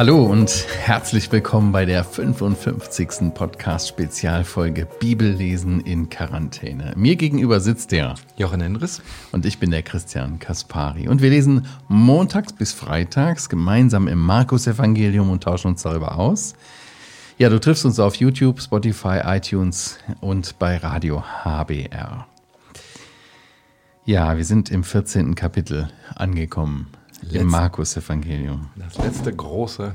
Hallo und herzlich willkommen bei der 55. Podcast-Spezialfolge Bibellesen in Quarantäne. Mir gegenüber sitzt der Jochen Henris und ich bin der Christian Kaspari. Und wir lesen montags bis freitags gemeinsam im Markus-Evangelium und tauschen uns darüber aus. Ja, du triffst uns auf YouTube, Spotify, iTunes und bei Radio HBR. Ja, wir sind im 14. Kapitel angekommen. Letz Im Markus-Evangelium. Das letzte große,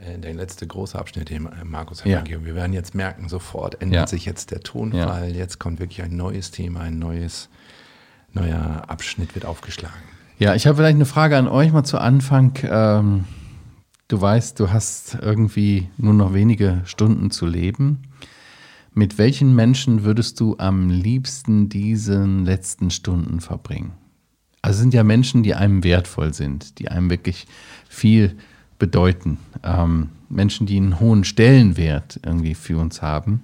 äh, der letzte große Abschnitt im äh, Markus-Evangelium. Ja. Wir werden jetzt merken, sofort ändert ja. sich jetzt der Tonfall. Ja. Jetzt kommt wirklich ein neues Thema, ein neues, neuer Abschnitt wird aufgeschlagen. Ja, ich habe vielleicht eine Frage an euch mal zu Anfang. Ähm, du weißt, du hast irgendwie nur noch wenige Stunden zu leben. Mit welchen Menschen würdest du am liebsten diese letzten Stunden verbringen? Also es sind ja Menschen, die einem wertvoll sind, die einem wirklich viel bedeuten. Ähm, Menschen, die einen hohen Stellenwert irgendwie für uns haben.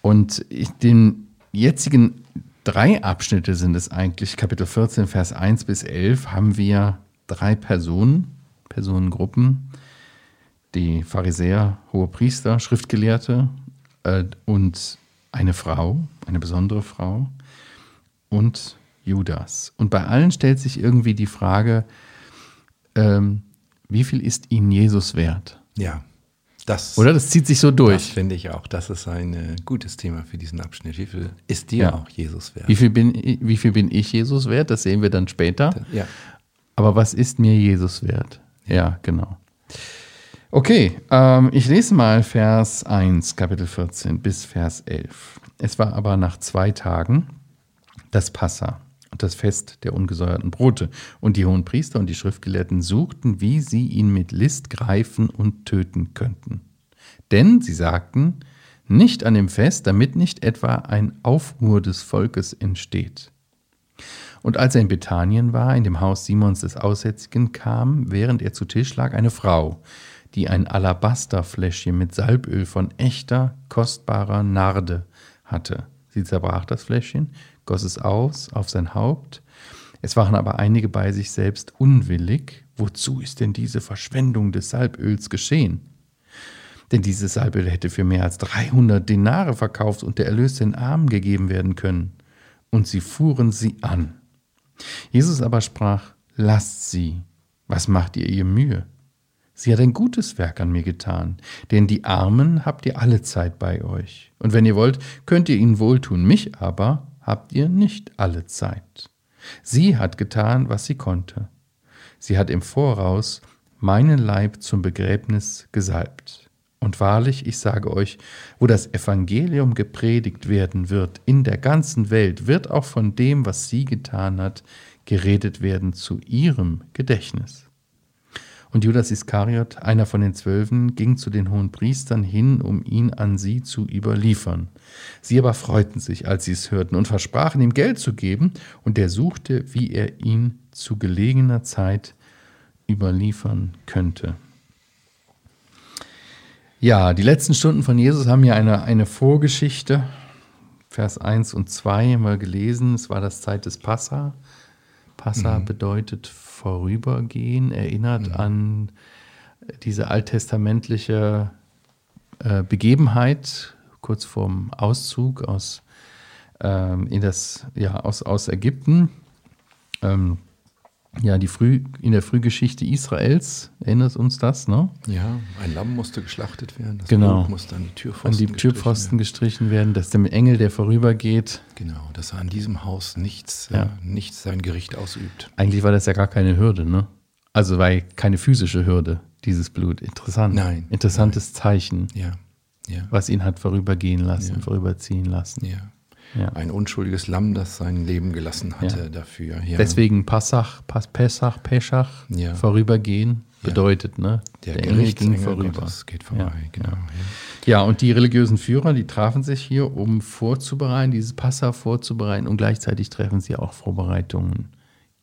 Und ich, den jetzigen drei Abschnitte sind es eigentlich, Kapitel 14, Vers 1 bis 11, haben wir drei Personen, Personengruppen, die Pharisäer, hohe Priester, Schriftgelehrte und eine Frau, eine besondere Frau und Judas. Und bei allen stellt sich irgendwie die Frage, ähm, wie viel ist ihnen Jesus wert? Ja. Das, Oder das zieht sich so durch. Das finde ich auch. Das ist ein äh, gutes Thema für diesen Abschnitt. Wie viel ist dir ja. auch Jesus wert? Wie viel, bin, wie viel bin ich Jesus wert? Das sehen wir dann später. Ja. Aber was ist mir Jesus wert? Ja, genau. Okay, ähm, ich lese mal Vers 1, Kapitel 14 bis Vers 11. Es war aber nach zwei Tagen das Passa das Fest der ungesäuerten Brote. Und die hohen Priester und die Schriftgelehrten suchten, wie sie ihn mit List greifen und töten könnten. Denn sie sagten, nicht an dem Fest, damit nicht etwa ein Aufruhr des Volkes entsteht. Und als er in Bethanien war, in dem Haus Simons des Aussätzigen, kam, während er zu Tisch lag, eine Frau, die ein Alabasterfläschchen mit Salböl von echter, kostbarer Narde hatte. Sie zerbrach das Fläschchen, goss es aus auf sein Haupt. Es waren aber einige bei sich selbst unwillig. Wozu ist denn diese Verschwendung des Salböls geschehen? Denn dieses Salböl hätte für mehr als 300 Denare verkauft und der Erlös den Armen gegeben werden können. Und sie fuhren sie an. Jesus aber sprach, lasst sie. Was macht ihr ihr Mühe? Sie hat ein gutes Werk an mir getan, denn die Armen habt ihr alle Zeit bei euch. Und wenn ihr wollt, könnt ihr ihnen wohltun, mich aber habt ihr nicht alle Zeit. Sie hat getan, was sie konnte. Sie hat im Voraus meinen Leib zum Begräbnis gesalbt. Und wahrlich, ich sage euch, wo das Evangelium gepredigt werden wird in der ganzen Welt, wird auch von dem, was sie getan hat, geredet werden zu ihrem Gedächtnis. Und Judas Iskariot, einer von den Zwölfen, ging zu den hohen Priestern hin, um ihn an sie zu überliefern. Sie aber freuten sich, als sie es hörten, und versprachen ihm Geld zu geben, und er suchte, wie er ihn zu gelegener Zeit überliefern könnte. Ja, die letzten Stunden von Jesus haben ja eine, eine Vorgeschichte. Vers 1 und 2 haben wir gelesen. Es war das Zeit des Passa. Passa mhm. bedeutet vorübergehen, erinnert mhm. an diese alttestamentliche äh, Begebenheit kurz vorm Auszug aus, ähm, in das, ja, aus, aus Ägypten. Ähm, ja, die Früh, in der Frühgeschichte Israels erinnert uns das, ne? Ja, ein Lamm musste geschlachtet werden, das genau. Blut musste an die Türpfosten, an die Türpfosten gestrichen, werden, dass der Engel, der vorübergeht. Genau, dass er an diesem Haus nichts, ja. äh, nichts sein Gericht ausübt. Eigentlich war das ja gar keine Hürde, ne? Also war keine physische Hürde, dieses Blut. Interessant. Nein. Interessantes nein. Zeichen. Ja. ja. Was ihn hat vorübergehen lassen, ja. vorüberziehen lassen. Ja. Ja. Ein unschuldiges Lamm, das sein Leben gelassen hatte ja. dafür. Ja. Deswegen Passach, Pas, Pessach, Peschach, vorübergehen bedeutet, ne? Der, der Engel ging vorüber. Das geht vorbei, genau. Ja. und die religiösen Führer, die trafen sich hier, um vorzubereiten, dieses Passach vorzubereiten und gleichzeitig treffen sie auch Vorbereitungen,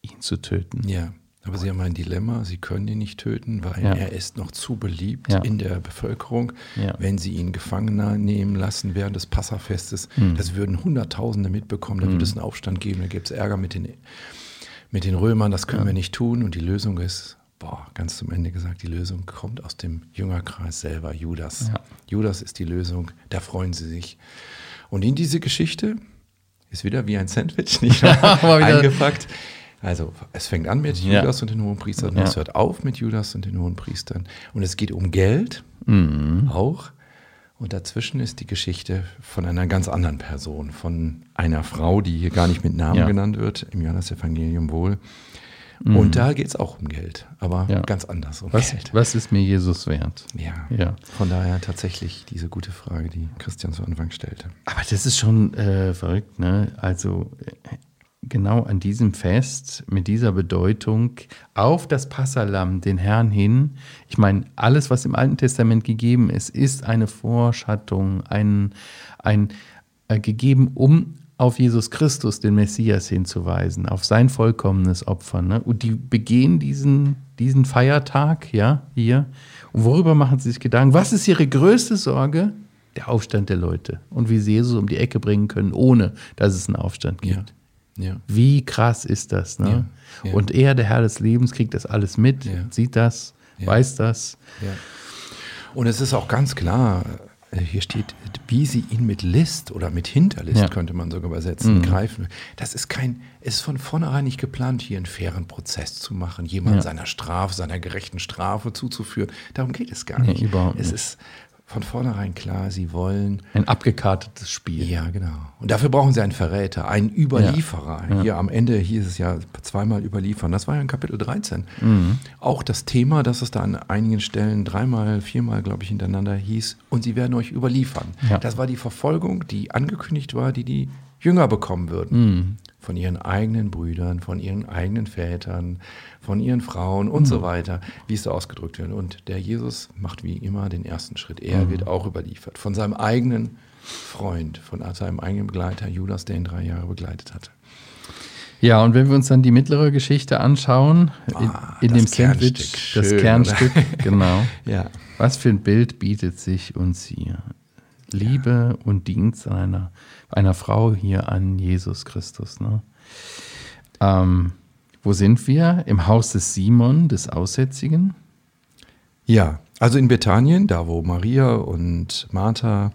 ihn zu töten. Ja. Aber Sie haben ein Dilemma, Sie können ihn nicht töten, weil ja. er ist noch zu beliebt ja. in der Bevölkerung. Ja. Wenn Sie ihn gefangen nehmen lassen während des Passafestes, mhm. das würden Hunderttausende mitbekommen, da mhm. würde es einen Aufstand geben, da gibt es Ärger mit den, mit den Römern, das können wir nicht tun. Und die Lösung ist, boah, ganz zum Ende gesagt, die Lösung kommt aus dem Jüngerkreis selber, Judas. Judas ist die Lösung, da freuen sie sich. Und in diese Geschichte ist wieder wie ein Sandwich, nicht eingepackt. Also es fängt an mit ja. Judas und den Hohenpriestern, ja. es hört auf mit Judas und den Hohenpriestern. Und es geht um Geld mhm. auch. Und dazwischen ist die Geschichte von einer ganz anderen Person, von einer Frau, die hier gar nicht mit Namen ja. genannt wird, im Johannes-Evangelium wohl. Mhm. Und da geht es auch um Geld, aber ja. ganz anders um was, Geld. Was ist mir Jesus wert? Ja. ja. Von daher tatsächlich diese gute Frage, die Christian zu Anfang stellte. Aber das ist schon äh, verrückt, ne? Also äh, genau an diesem Fest mit dieser Bedeutung auf das Passalam, den Herrn hin. Ich meine, alles, was im Alten Testament gegeben ist, ist eine Vorschattung, ein, ein äh, gegeben, um auf Jesus Christus, den Messias, hinzuweisen, auf sein vollkommenes Opfer. Ne? Und die begehen diesen, diesen Feiertag, ja, hier. Und worüber machen sie sich Gedanken? Was ist ihre größte Sorge? Der Aufstand der Leute. Und wie sie Jesus um die Ecke bringen können, ohne dass es einen Aufstand gibt. Ja. Ja. Wie krass ist das? Ne? Ja. Ja. Und er, der Herr des Lebens, kriegt das alles mit, sieht das, weiß das. Und es ist auch ganz klar, äh, hier steht, wie sie ihn mit List oder mit Hinterlist, könnte man sogar übersetzen, mhm. greifen. Das ist kein, es ist von vornherein nicht geplant, hier einen fairen Prozess zu machen, jemand seiner Strafe, seiner gerechten Strafe zuzuführen. Darum geht es gar nicht. Nee, überhaupt nicht. Es ist von vornherein klar, sie wollen. Ein abgekartetes Spiel. Ja, genau. Und dafür brauchen sie einen Verräter, einen Überlieferer. Ja, ja. Hier am Ende hieß es ja zweimal überliefern. Das war ja in Kapitel 13. Mhm. Auch das Thema, dass es da an einigen Stellen dreimal, viermal, glaube ich, hintereinander hieß, und sie werden euch überliefern. Ja. Das war die Verfolgung, die angekündigt war, die die Jünger bekommen würden. Mhm. Von ihren eigenen Brüdern, von ihren eigenen Vätern, von ihren Frauen und mhm. so weiter, wie es so ausgedrückt wird. Und der Jesus macht wie immer den ersten Schritt. Er mhm. wird auch überliefert von seinem eigenen Freund, von seinem eigenen Begleiter Judas, der ihn drei Jahre begleitet hatte. Ja, und wenn wir uns dann die mittlere Geschichte anschauen, ah, in, in dem Sandwich, Schön, das Kernstück, genau. ja. Was für ein Bild bietet sich uns hier? Liebe ja. und Dienst einer, einer Frau hier an Jesus Christus. Ne? Ähm, wo sind wir? Im Haus des Simon, des Aussätzigen? Ja, also in Bethanien, da wo Maria und Martha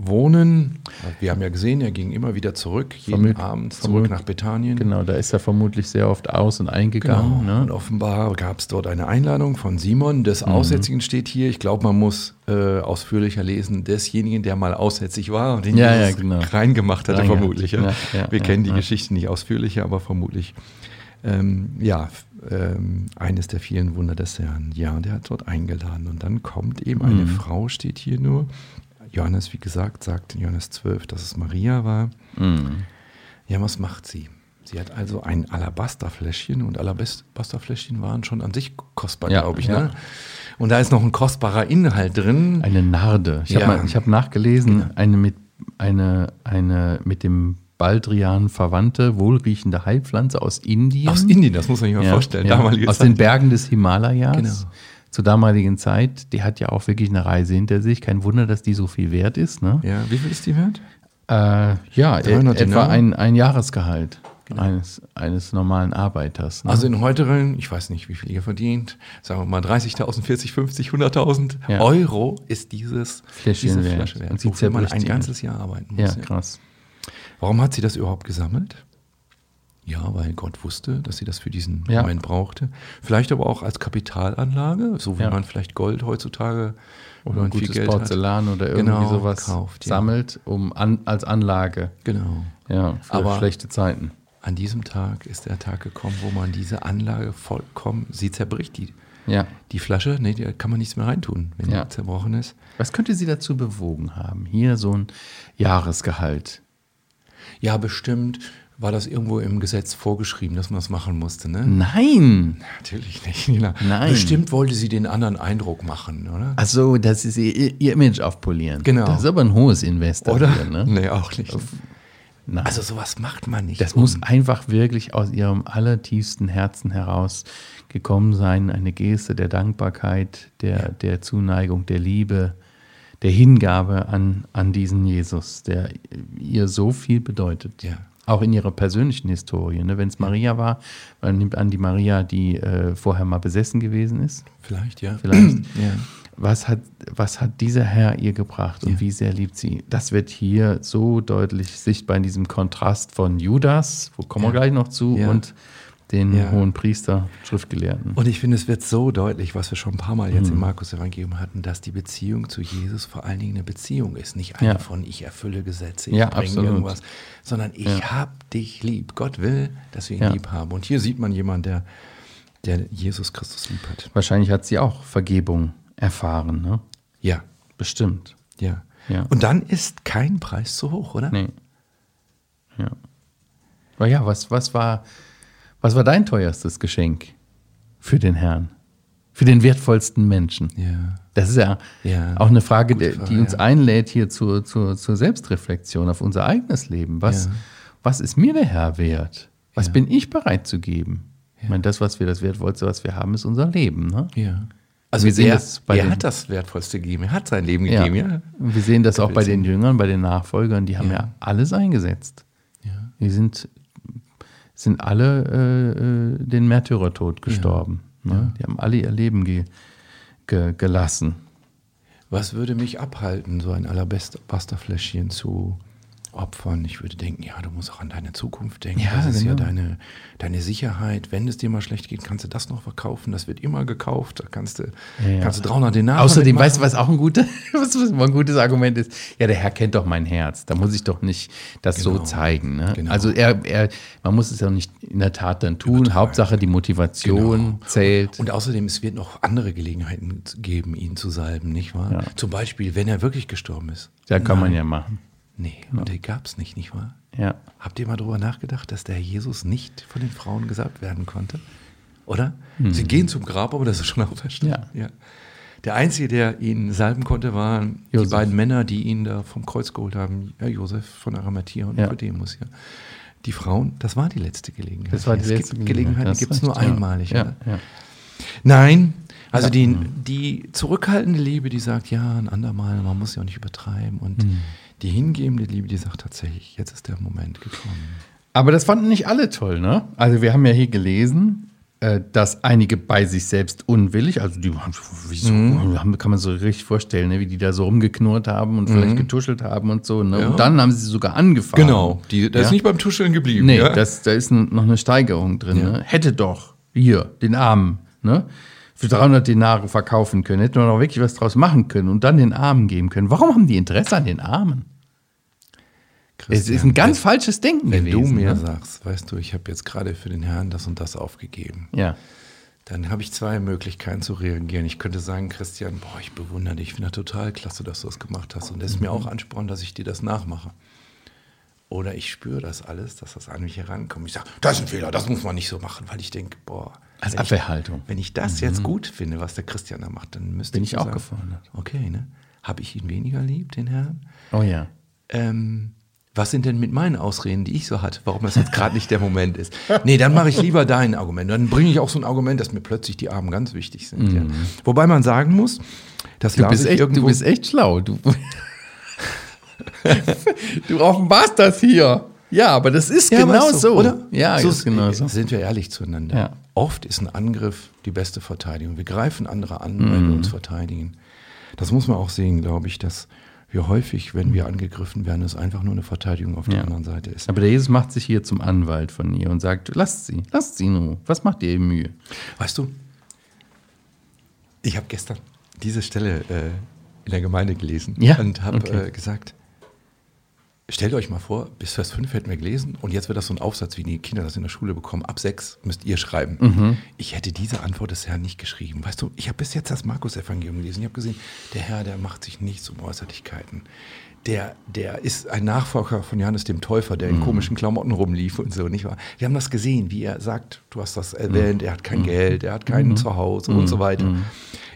wohnen. Wir haben ja gesehen, er ging immer wieder zurück, jeden Vermut, Abend zurück nach Bethanien. Genau, da ist er vermutlich sehr oft aus und eingegangen. Genau. Ne? Und offenbar gab es dort eine Einladung von Simon. Des mhm. Aussätzigen steht hier. Ich glaube, man muss äh, ausführlicher lesen, desjenigen, der mal aussätzig war und den ja, Jesus ja, genau. reingemacht hatte, Reingemacht. vermutlich. Ja. Wir kennen die Geschichte nicht ausführlicher, aber vermutlich. Ähm, ja, ähm, eines der vielen Wunder des Herrn. Ja, der hat dort eingeladen. Und dann kommt eben eine mhm. Frau, steht hier nur, Johannes, wie gesagt, sagt in Johannes 12, dass es Maria war. Mhm. Ja, was macht sie? Sie hat also ein Alabasterfläschchen und Alabasterfläschchen waren schon an sich kostbar, ja, glaube ich. Ja. Ne? Und da ist noch ein kostbarer Inhalt drin. Eine Narde. Ich ja. habe hab nachgelesen, genau. eine mit, eine, eine mit dem Baldrian verwandte, wohlriechende Heilpflanze aus Indien. Aus Indien, das muss man sich mal vorstellen. Aus Zeit. den Bergen des Himalayas. Genau zur damaligen Zeit, die hat ja auch wirklich eine Reise hinter sich. Kein Wunder, dass die so viel wert ist. Ne? Ja, wie viel ist die wert? Äh, ja, etwa ein, ein Jahresgehalt genau. eines, eines normalen Arbeiters. Ne? Also in heuteren, ich weiß nicht, wie viel ihr verdient, sagen wir mal 30.000, 40, 50, 100.000 ja. Euro ist dieses Fläschchen diese Flasche wert. Und sie wofür man ein ganzes Jahr arbeiten muss. Ja, krass. Warum hat sie das überhaupt gesammelt? Ja, weil Gott wusste, dass sie das für diesen ja. Moment brauchte. Vielleicht aber auch als Kapitalanlage, so wie ja. man vielleicht Gold heutzutage oder ein gutes Porzellan hat. oder irgendwie genau, sowas kauft, ja. sammelt, um an, als Anlage. Genau. Ja, für aber schlechte Zeiten. An diesem Tag ist der Tag gekommen, wo man diese Anlage vollkommen, sie zerbricht die. Ja. Die Flasche, nee, da kann man nichts mehr reintun, wenn ja. die zerbrochen ist. Was könnte sie dazu bewogen haben? Hier so ein Jahresgehalt. Ja, bestimmt war das irgendwo im Gesetz vorgeschrieben, dass man das machen musste, ne? Nein. Natürlich nicht. Genau. Nein. Bestimmt wollte sie den anderen Eindruck machen, oder? Also, dass sie ihr, Image aufpolieren. Genau. Das ist aber ein hohes Invest. Oder? Dafür, ne? Nee, auch nicht. Nein. Also sowas macht man nicht. Das um. muss einfach wirklich aus ihrem allertiefsten Herzen heraus gekommen sein. Eine Geste der Dankbarkeit, der, ja. der Zuneigung, der Liebe, der Hingabe an, an diesen Jesus, der ihr so viel bedeutet. Ja. Auch in ihrer persönlichen Historie. Ne? Wenn es Maria war, man nimmt an, die Maria, die äh, vorher mal besessen gewesen ist. Vielleicht, ja. Vielleicht. ja. Was hat, was hat dieser Herr ihr gebracht und ja. wie sehr liebt sie? Das wird hier so deutlich sichtbar in diesem Kontrast von Judas, wo kommen ja. wir gleich noch zu, und den ja. hohen Priester, Schriftgelehrten. Und ich finde, es wird so deutlich, was wir schon ein paar Mal jetzt mhm. im Markus Evangelium hatten, dass die Beziehung zu Jesus vor allen Dingen eine Beziehung ist. Nicht eine ja. von ich erfülle Gesetze, ich ja, bringe absolut. irgendwas, sondern ich ja. hab dich lieb. Gott will, dass wir ihn lieb haben. Und hier sieht man jemanden, der, der Jesus Christus lieb hat. Wahrscheinlich hat sie auch Vergebung erfahren, ne? Ja. Bestimmt. Ja. ja. Und dann ist kein Preis zu hoch, oder? Nee. Ja. Aber ja, was, was war was war dein teuerstes Geschenk für den Herrn? Für den wertvollsten Menschen? Ja. Das ist ja, ja. auch eine Frage, die, die uns ja. einlädt hier zur, zur, zur, Selbstreflexion auf unser eigenes Leben. Was, ja. was ist mir der Herr wert? Was bin ich bereit zu geben? Ich meine, das, was wir, das Wertvollste, was wir haben, ist unser Leben. Ne? Ja. Also wir sehen er, das bei er den, hat das Wertvollste gegeben, er hat sein Leben gegeben, ja. Und wir sehen das auch bei den Jüngern, bei den Nachfolgern, die haben ja, alles eingesetzt. Ja. Die sind sind alle äh, äh, den Märtyrertod gestorben. Ja. Ne? Die haben alle ihr Leben ge, ge, gelassen. Was würde mich abhalten, so ein Alabasterfläschchen zu opfern. Ich würde denken, ja, du musst auch an deine Zukunft denken. Ja, das ist genau. ja deine, deine Sicherheit. Wenn es dir mal schlecht geht, kannst du das noch verkaufen. Das wird immer gekauft. Da kannst du, ja, kannst du 300 Denar Außerdem, weißt du, was auch ein, gute, was, ein gutes Argument ist? Ja, der Herr kennt doch mein Herz. Da muss ich doch nicht das genau. so zeigen. Ne? Genau. Also er, er, man muss es ja nicht in der Tat dann tun. Übertreiben. Hauptsache die Motivation genau. zählt. Und außerdem, es wird noch andere Gelegenheiten geben, ihn zu salben, nicht wahr? Ja. Zum Beispiel, wenn er wirklich gestorben ist. Ja, kann Nein. man ja machen. Nee, genau. und die gab es nicht, nicht wahr? Ja. Habt ihr mal darüber nachgedacht, dass der Jesus nicht von den Frauen gesagt werden konnte? Oder? Mhm. Sie gehen zum Grab, aber das ist schon auferstanden. Ja. ja. Der Einzige, der ihn salben konnte, waren Josef. die beiden Männer, die ihn da vom Kreuz geholt haben. Ja, Josef von Arimathea und ja. Nikodemus. Ja. Die Frauen, das war die letzte Gelegenheit. Das war die letzte es gibt Gelegenheit, die gibt es nur einmalig. Ja. Ja. Nein, also die, die zurückhaltende Liebe, die sagt, ja, ein andermal, man muss ja auch nicht übertreiben und mhm die hingebende Liebe, die sagt tatsächlich, jetzt ist der Moment gekommen. Aber das fanden nicht alle toll, ne? Also wir haben ja hier gelesen, äh, dass einige bei sich selbst unwillig, also die wieso, mhm. kann man so richtig vorstellen, ne, wie die da so rumgeknurrt haben und mhm. vielleicht getuschelt haben und so. Ne? Ja. Und dann haben sie sogar angefangen. Genau, die, das ja? ist nicht beim Tuscheln geblieben. Nee, ja? das, da ist noch eine Steigerung drin. Ne? Hätte doch hier den Armen, ne? Für 300 Denare verkaufen können, hätten wir noch wirklich was draus machen können und dann den Armen geben können. Warum haben die Interesse an den Armen? es ist ein ganz wenn, falsches Denken wenn gewesen. Wenn du mir ne? sagst, weißt du, ich habe jetzt gerade für den Herrn das und das aufgegeben. Ja. Dann habe ich zwei Möglichkeiten zu reagieren. Ich könnte sagen, Christian, boah, ich bewundere dich, ich finde das total klasse, dass du das gemacht hast. Und das ist mir auch Ansporn, dass ich dir das nachmache. Oder ich spüre das alles, dass das an mich herankommt. Ich sage, das ist ein Fehler, das muss man nicht so machen, weil ich denke, boah, als wenn Abwehrhaltung. Ich, wenn ich das mhm. jetzt gut finde, was der Christian da macht, dann müsste Bin ich, ich auch sagen, gefordert. Okay, ne? Habe ich ihn weniger lieb, den Herrn? Oh ja. Ähm, was sind denn mit meinen Ausreden, die ich so hatte, warum das jetzt gerade nicht der Moment ist? Nee, dann mache ich lieber dein Argument. Dann bringe ich auch so ein Argument, dass mir plötzlich die Armen ganz wichtig sind. Mhm. Ja. Wobei man sagen muss, dass du bist, echt, du bist echt schlau. Du, du offenbarst das hier. Ja, aber das ist ja, genau so, oder? Ja, so ist genau so. Sind wir ehrlich zueinander. Ja. Oft ist ein Angriff die beste Verteidigung. Wir greifen andere an, mhm. weil wir uns verteidigen. Das muss man auch sehen, glaube ich, dass wir häufig, wenn wir angegriffen werden, es einfach nur eine Verteidigung auf der ja. anderen Seite ist. Aber der Jesus macht sich hier zum Anwalt von ihr und sagt, lasst sie, lasst sie nur. Was macht ihr Mühe? Weißt du, ich habe gestern diese Stelle äh, in der Gemeinde gelesen ja? und habe okay. äh, gesagt, Stellt euch mal vor, bis Vers 5 hätten wir gelesen und jetzt wird das so ein Aufsatz, wie die Kinder das in der Schule bekommen. Ab 6 müsst ihr schreiben. Mhm. Ich hätte diese Antwort des Herrn nicht geschrieben. Weißt du, ich habe bis jetzt das Markus-Evangelium gelesen. Ich habe gesehen, der Herr, der macht sich nichts um Äußerlichkeiten. Der, der ist ein Nachfolger von Johannes dem Täufer, der in mhm. komischen Klamotten rumlief und so, nicht wahr? Wir haben das gesehen, wie er sagt, du hast das erwähnt, er hat kein mhm. Geld, er hat kein mhm. Zuhause und so mhm. weiter. Mhm.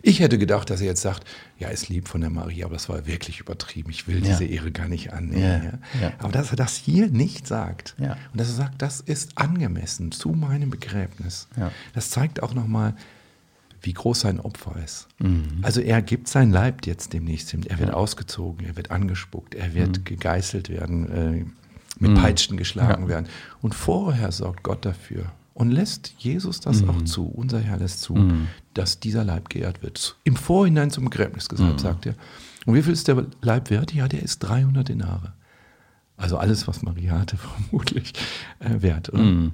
Ich hätte gedacht, dass er jetzt sagt, ja, ist lieb von der Maria, aber das war wirklich übertrieben. Ich will diese Ehre gar nicht annehmen. Ja. Ja. Aber dass er das hier nicht sagt und dass er sagt, das ist angemessen zu meinem Begräbnis, das zeigt auch nochmal, wie groß sein Opfer ist. Mhm. Also er gibt sein Leib jetzt demnächst hin. Er wird ausgezogen, er wird angespuckt, er wird mhm. gegeißelt werden. Äh, mit Peitschen geschlagen ja. werden. Und vorher sorgt Gott dafür und lässt Jesus das mhm. auch zu, unser Herr lässt zu, mhm. dass dieser Leib geehrt wird. Im Vorhinein zum Begräbnis gesagt, mhm. sagt er. Und wie viel ist der Leib wert? Ja, der ist 300 Denare. Also alles, was Maria hatte, vermutlich äh, wert. Oder? Mhm.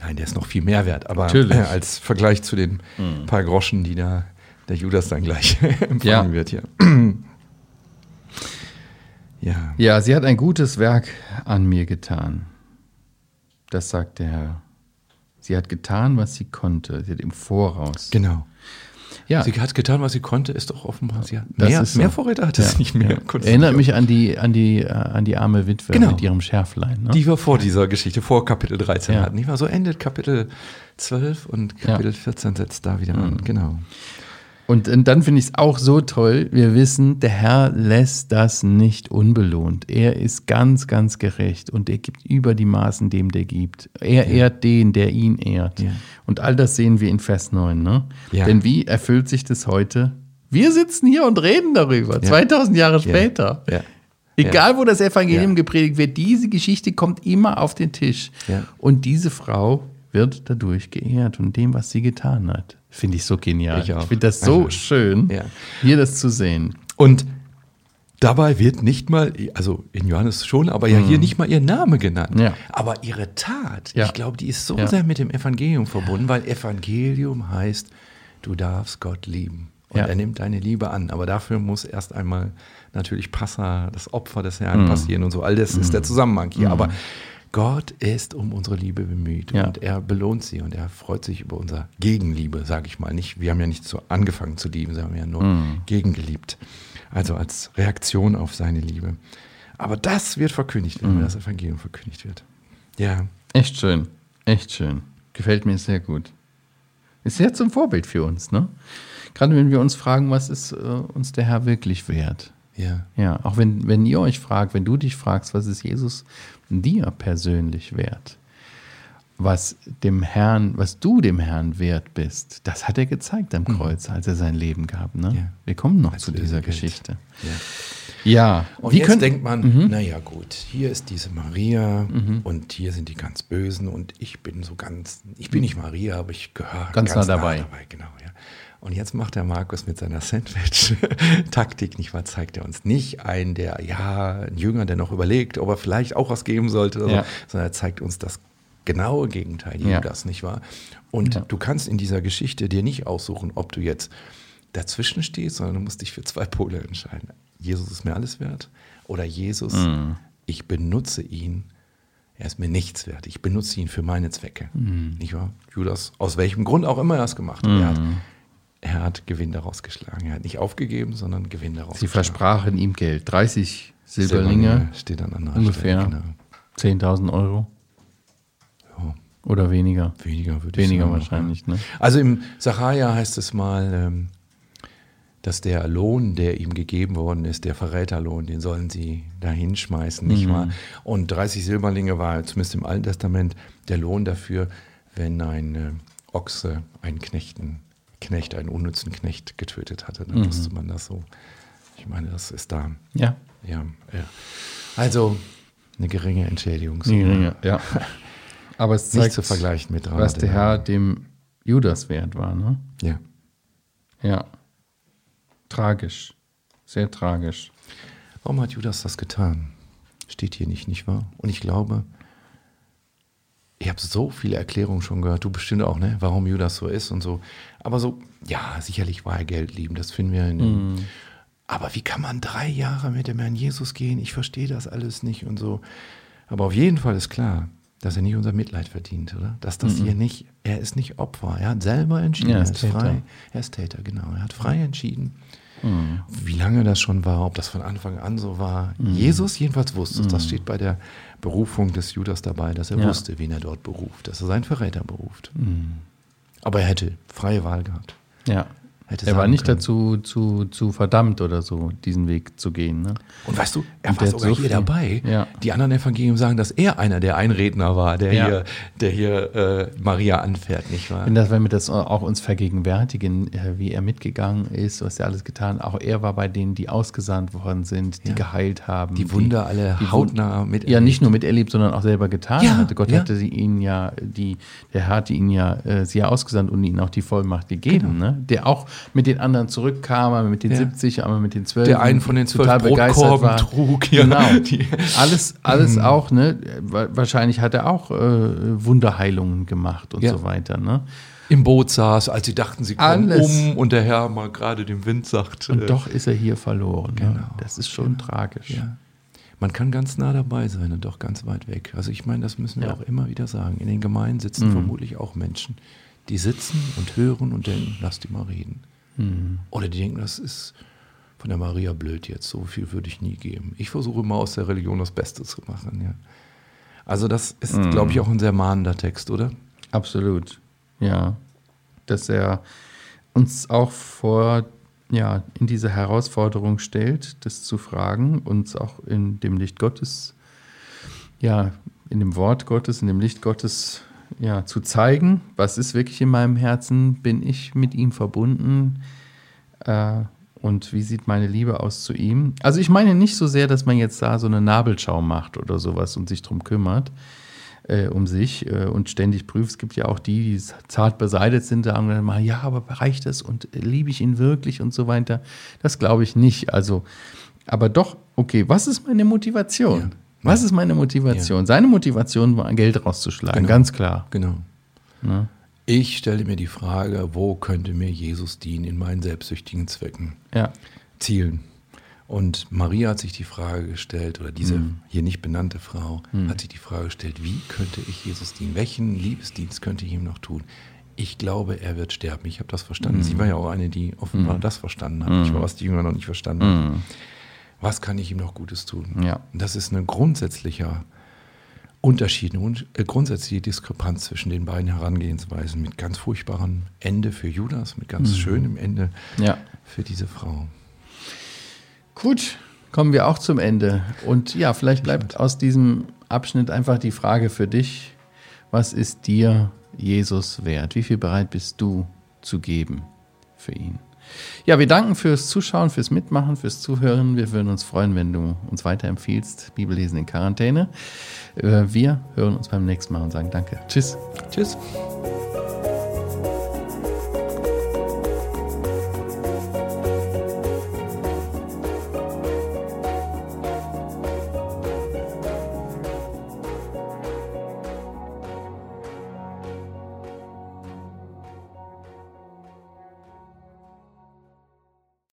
Nein, der ist noch viel mehr wert, aber äh, als Vergleich zu den mhm. paar Groschen, die da der Judas dann gleich empfangen ja. wird hier. ja. ja, sie hat ein gutes Werk an mir getan. Das sagt der Herr. Sie hat getan, was sie konnte. Sie hat im Voraus. Genau. Ja. Sie hat getan, was sie konnte, ist doch offenbar. Sie hat mehr, so. mehr Vorräte hat es ja. nicht mehr. Ja. Erinnert mich an die, an, die, äh, an die arme Witwe genau. mit ihrem Schärflein. Ne? Die wir vor dieser Geschichte, vor Kapitel 13 ja. hatten. Nicht wahr? So endet Kapitel 12 und Kapitel 14 setzt da wieder an. Mhm. Genau. Und, und dann finde ich es auch so toll, wir wissen, der Herr lässt das nicht unbelohnt. Er ist ganz, ganz gerecht und er gibt über die Maßen dem, der gibt. Er ja. ehrt den, der ihn ehrt. Ja. Und all das sehen wir in Vers 9. Ne? Ja. Denn wie erfüllt sich das heute? Wir sitzen hier und reden darüber, 2000 Jahre später. Egal, wo das Evangelium gepredigt wird, diese Geschichte kommt immer auf den Tisch. Und diese Frau wird dadurch geehrt und dem, was sie getan hat. Finde ich so genial. Ich, ich finde das so also, schön, ja. hier das zu sehen. Und dabei wird nicht mal, also in Johannes schon, aber ja mhm. hier nicht mal ihr Name genannt. Ja. Aber ihre Tat, ja. ich glaube, die ist so sehr mit dem Evangelium verbunden, weil Evangelium heißt, du darfst Gott lieben. Und er nimmt deine Liebe an. Aber dafür muss erst einmal natürlich Passa, das Opfer des Herrn mhm. passieren und so. All das ist der mhm. Zusammenhang hier. Mhm. Aber Gott ist um unsere Liebe bemüht ja. und er belohnt sie und er freut sich über unsere Gegenliebe, sage ich mal. Nicht, wir haben ja nicht so angefangen zu lieben, wir haben ja nur mm. gegengeliebt. Also als Reaktion auf seine Liebe. Aber das wird verkündigt, wenn mm. das Evangelium verkündigt wird. Ja. Echt schön, echt schön. Gefällt mir sehr gut. Ist sehr zum Vorbild für uns, ne? Gerade wenn wir uns fragen, was ist äh, uns der Herr wirklich wert? Ja. Ja, auch wenn, wenn ihr euch fragt, wenn du dich fragst, was ist Jesus dir persönlich wert? Was dem Herrn, was du dem Herrn wert bist, das hat er gezeigt am mhm. Kreuz, als er sein Leben gab. Ne? Ja. Wir kommen noch als zu dieser Geschichte. Ja. Ja, und Wie jetzt könnt, denkt man, mhm. naja gut, hier ist diese Maria mhm. und hier sind die ganz Bösen und ich bin so ganz, ich bin nicht Maria, aber ich gehöre ganz, ganz nah, dabei. dabei. Genau, ja. Und jetzt macht der Markus mit seiner Sandwich-Taktik, nicht wahr, zeigt er uns nicht ein, der, ja, ein Jünger, der noch überlegt, ob er vielleicht auch was geben sollte, ja. so, sondern er zeigt uns das genaue Gegenteil, ja. das, nicht wahr? Und ja. du kannst in dieser Geschichte dir nicht aussuchen, ob du jetzt dazwischen stehst, sondern du musst dich für zwei Pole entscheiden. Jesus ist mir alles wert oder Jesus, mhm. ich benutze ihn, er ist mir nichts wert. Ich benutze ihn für meine Zwecke. Mhm. Nicht wahr? Judas, aus welchem Grund auch immer er es gemacht hat. Mhm. Er hat er hat Gewinn daraus geschlagen. Er hat nicht aufgegeben, sondern Gewinn daraus Sie geschlagen. versprachen ihm Geld. 30 Silberlinge, Silberlinge steht an anderer ungefähr Stelle, genau. 10.000 Euro. Ja. Oder weniger? Weniger würde ich weniger sagen. Weniger wahrscheinlich. Ne? Also im Sacharja heißt es mal, ähm, dass der Lohn, der ihm gegeben worden ist, der Verräterlohn, den sollen sie da hinschmeißen, nicht mhm. wahr? Und 30 Silberlinge war zumindest im Alten Testament der Lohn dafür, wenn ein äh, Ochse einen Knechten Knecht, einen unnützen Knecht getötet hatte. Dann mhm. wusste man das so. Ich meine, das ist da. Ja. Ja, ja. Also eine geringe Entschädigung. So. Geringe, ja. Aber es zeigt, Nicht zu vergleichen mit was der Herr dem Judas wert war, ne? Ja. Ja. Tragisch. Sehr tragisch. Warum hat Judas das getan? Steht hier nicht, nicht wahr? Und ich glaube, ich habe so viele Erklärungen schon gehört, du bestimmt auch, ne, warum Judas so ist und so. Aber so, ja, sicherlich war er Geld lieben, das finden wir. In dem, mm. Aber wie kann man drei Jahre mit dem Herrn Jesus gehen? Ich verstehe das alles nicht und so. Aber auf jeden Fall ist klar, dass er nicht unser Mitleid verdient, oder? Dass das mm hier nicht, er ist nicht Opfer, er hat selber entschieden, ja, er ist Täter. frei. Er ist Täter, genau. Er hat frei entschieden. Mhm. Wie lange das schon war, ob das von Anfang an so war. Mhm. Jesus jedenfalls wusste es. Das steht bei der Berufung des Judas dabei, dass er ja. wusste, wen er dort beruft, dass er seinen Verräter beruft. Mhm. Aber er hätte freie Wahl gehabt. Ja. Er war nicht können. dazu zu, zu verdammt oder so, diesen Weg zu gehen. Ne? Und weißt du, er Und war sogar so hier viel. dabei. Ja. Die anderen Evangelien sagen, dass er einer der Einredner war, der ja. hier, der hier äh, Maria anfährt, nicht wahr? Wenn, das, wenn wir das auch uns vergegenwärtigen, äh, wie er mitgegangen ist, was er alles getan hat. Auch er war bei denen, die ausgesandt worden sind, die ja. geheilt haben. Die Wunder die, alle die hautnah miterlebt. Ja, nicht nur miterlebt, sondern auch selber getan ja, hatte. Gott hatte sie ihnen ja, die, der Herr hatte ihnen ja äh, sie ja ausgesandt und ihnen auch die Vollmacht gegeben. Genau. Ne? Der auch mit den anderen zurückkam, einmal mit den ja. 70, einmal mit den 12. Der einen von den 12 total begeistert war. trug. Ja. Genau. alles alles mhm. auch, ne? Wahrscheinlich hat er auch äh, Wunderheilungen gemacht und ja. so weiter, ne? Im Boot saß, als sie dachten, sie kommen alles. um und der Herr mal gerade dem Wind sagt. Und äh, doch ist er hier verloren. Ne? Genau. Ne? Das ist schon genau. tragisch. Ja. Man kann ganz nah dabei sein und doch ganz weit weg. Also ich meine, das müssen wir auch immer wieder sagen. In den Gemeinden sitzen mhm. vermutlich auch Menschen, die sitzen und hören und denken, lass die mal reden. Mhm. Oder die denken, das ist von der Maria blöd jetzt, so viel würde ich nie geben. Ich versuche immer aus der Religion das Beste zu machen. Ja. Also das ist, mhm. glaube ich, auch ein sehr mahnender Text, oder? Absolut, ja. Dass er uns auch vor, ja, in diese Herausforderung stellt, das zu fragen, uns auch in dem Licht Gottes, ja, in dem Wort Gottes, in dem Licht Gottes ja, zu zeigen, was ist wirklich in meinem Herzen, bin ich mit ihm verbunden äh, und wie sieht meine Liebe aus zu ihm. Also ich meine nicht so sehr, dass man jetzt da so eine Nabelschau macht oder sowas und sich drum kümmert, äh, um sich äh, und ständig prüft. Es gibt ja auch die, die zart beseitigt sind, sagen dann mal, ja, aber reicht das und liebe ich ihn wirklich und so weiter. Das glaube ich nicht. Also, aber doch, okay, was ist meine Motivation? Ja. Was ist meine Motivation? Ja. Seine Motivation war, Geld rauszuschlagen, genau. ganz klar. Genau. Ja. Ich stelle mir die Frage, wo könnte mir Jesus dienen in meinen selbstsüchtigen Zwecken, ja. Zielen? Und Maria hat sich die Frage gestellt, oder diese mhm. hier nicht benannte Frau mhm. hat sich die Frage gestellt, wie könnte ich Jesus dienen? Welchen Liebesdienst könnte ich ihm noch tun? Ich glaube, er wird sterben. Ich habe das verstanden. Mhm. Sie war ja auch eine, die offenbar mhm. das verstanden hat. Ich war, was die Jünger noch nicht verstanden haben. Was kann ich ihm noch Gutes tun? Ja. Das ist ein grundsätzlicher Unterschied, eine äh, grundsätzliche Diskrepanz zwischen den beiden Herangehensweisen mit ganz furchtbarem Ende für Judas, mit ganz mhm. schönem Ende ja. für diese Frau. Gut, kommen wir auch zum Ende. Und ja, vielleicht bleibt aus diesem Abschnitt einfach die Frage für dich, was ist dir Jesus wert? Wie viel bereit bist du zu geben für ihn? Ja, wir danken fürs Zuschauen, fürs Mitmachen, fürs Zuhören. Wir würden uns freuen, wenn du uns weiterempfiehlst. Bibellesen in Quarantäne. Äh, wir hören uns beim nächsten Mal und sagen Danke. Tschüss. Tschüss.